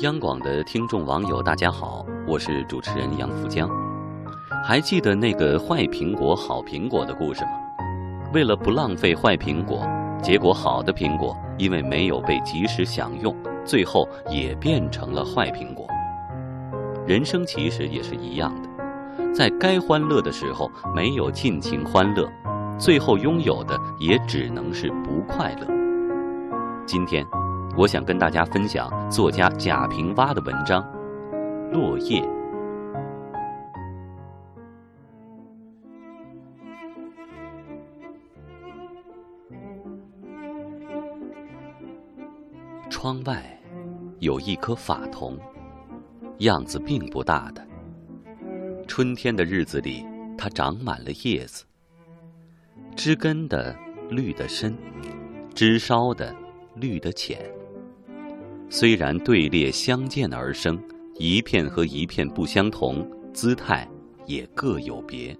央广的听众网友，大家好，我是主持人杨福江。还记得那个坏苹果、好苹果的故事吗？为了不浪费坏苹果，结果好的苹果因为没有被及时享用，最后也变成了坏苹果。人生其实也是一样的，在该欢乐的时候没有尽情欢乐，最后拥有的也只能是不快乐。今天。我想跟大家分享作家贾平凹的文章《落叶》。窗外有一棵法桐，样子并不大的。春天的日子里，它长满了叶子，枝根的绿的深，枝梢的绿的浅。虽然队列相间而生，一片和一片不相同，姿态也各有别。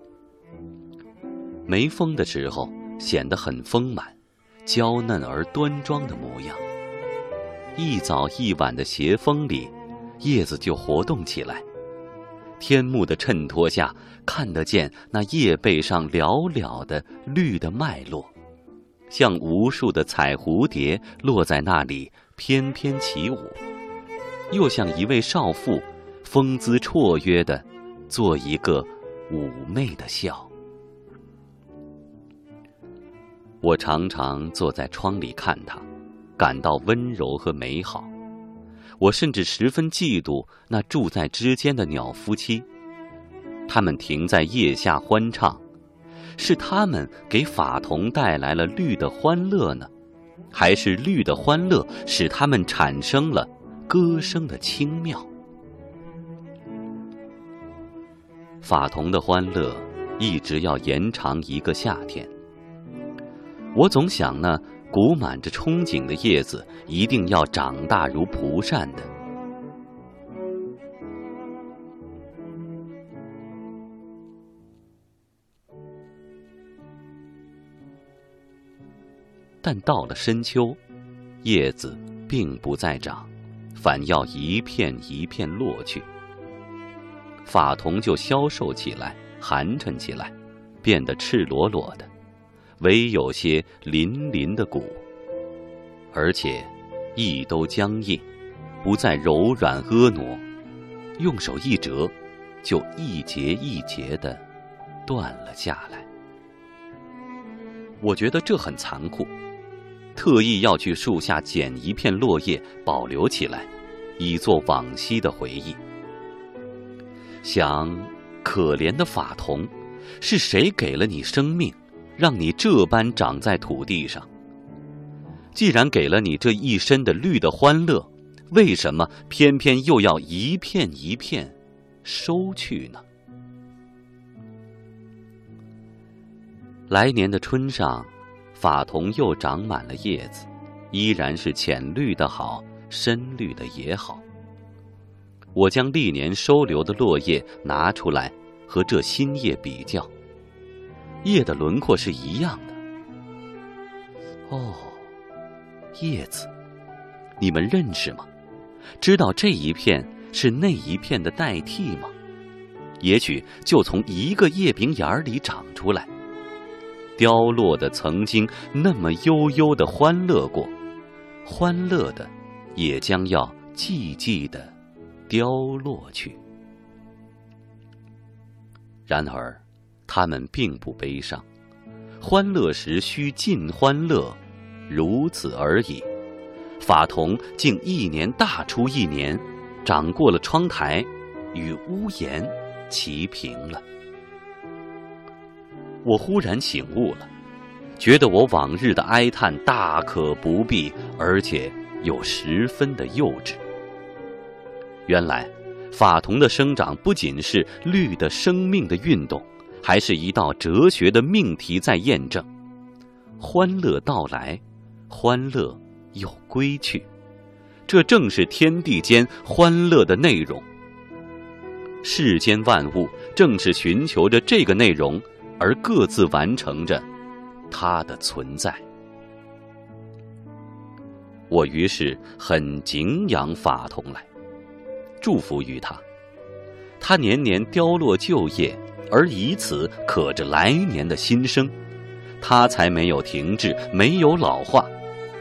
没风的时候显得很丰满，娇嫩而端庄的模样。一早一晚的斜风里，叶子就活动起来。天幕的衬托下，看得见那叶背上寥寥的绿的脉络，像无数的彩蝴蝶落在那里。翩翩起舞，又像一位少妇，风姿绰约的做一个妩媚的笑。我常常坐在窗里看它，感到温柔和美好。我甚至十分嫉妒那住在枝间的鸟夫妻，他们停在叶下欢唱，是他们给法桐带来了绿的欢乐呢。还是绿的欢乐使他们产生了歌声的轻妙。法桐的欢乐一直要延长一个夏天。我总想呢，鼓满着憧憬的叶子一定要长大如蒲扇的。但到了深秋，叶子并不再长，反要一片一片落去。法桐就消瘦起来，寒碜起来，变得赤裸裸的，唯有些鳞鳞的骨，而且一都僵硬，不再柔软婀娜。用手一折，就一节一节的断了下来。我觉得这很残酷。特意要去树下捡一片落叶保留起来，以作往昔的回忆。想，可怜的法桐，是谁给了你生命，让你这般长在土地上？既然给了你这一身的绿的欢乐，为什么偏偏又要一片一片收去呢？来年的春上。法桐又长满了叶子，依然是浅绿的好，深绿的也好。我将历年收留的落叶拿出来，和这新叶比较，叶的轮廓是一样的。哦，叶子，你们认识吗？知道这一片是那一片的代替吗？也许就从一个叶柄眼里长出来。凋落的曾经那么悠悠的欢乐过，欢乐的也将要寂寂的凋落去。然而，他们并不悲伤，欢乐时须尽欢乐，如此而已。法桐竟一年大出一年，长过了窗台，与屋檐齐平了。我忽然醒悟了，觉得我往日的哀叹大可不必，而且又十分的幼稚。原来，法桐的生长不仅是绿的生命的运动，还是一道哲学的命题在验证：欢乐到来，欢乐又归去，这正是天地间欢乐的内容。世间万物正是寻求着这个内容。而各自完成着它的存在。我于是很敬仰法桐来，祝福于他。他年年凋落旧叶，而以此可着来年的新生。他才没有停滞，没有老化，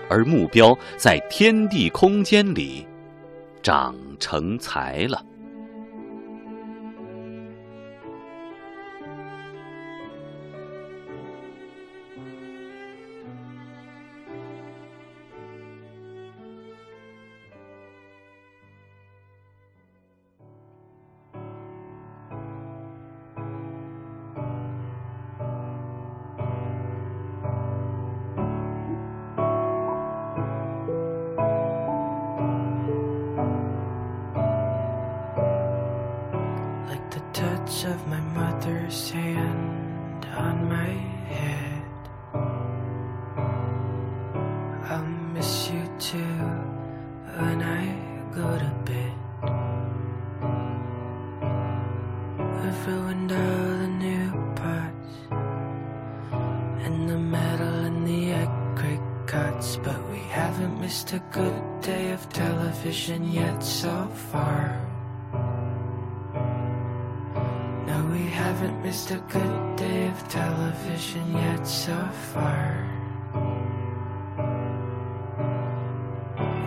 而目标在天地空间里长成才了。Cuts, but we haven't missed a good day of television yet so far. No, we haven't missed a good day of television yet so far.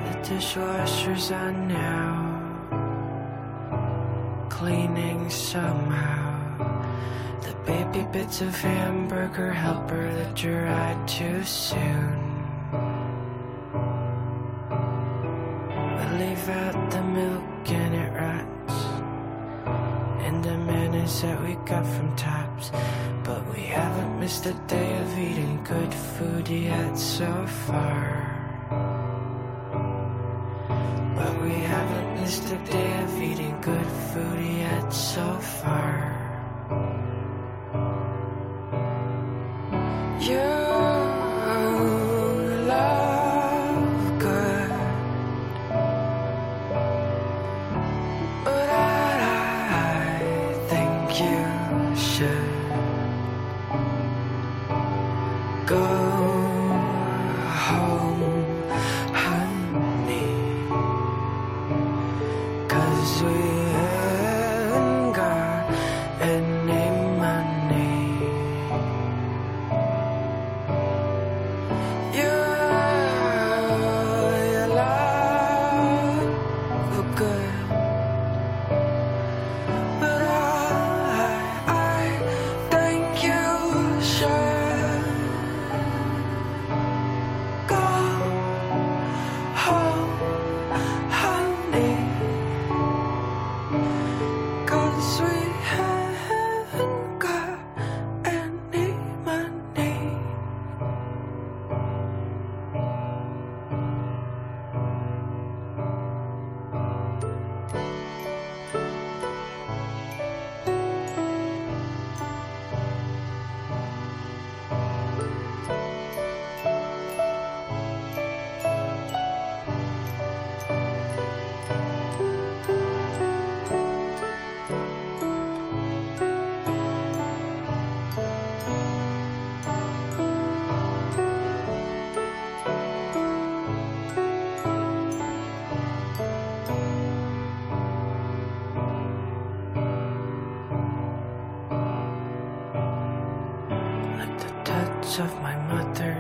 The dishwasher's on now, cleaning somehow. The baby bits of hamburger helper that dried too soon. And the manners that we got from Tops. But we haven't missed a day of eating good food yet so far. But we haven't missed a day of eating good food yet so far.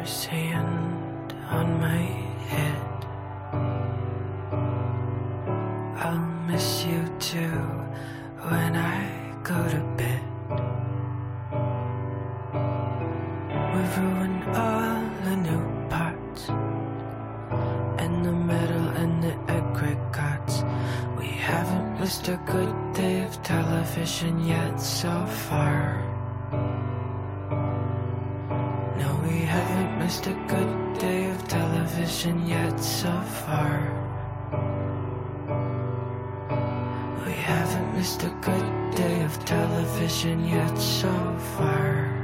Hand on my head. I'll miss you too when I go to bed. We've ruined all the new parts and the metal and the aggregates. We haven't missed a good day of television yet so far. Missed a good day of television yet so far. We haven't missed a good day of television yet so far.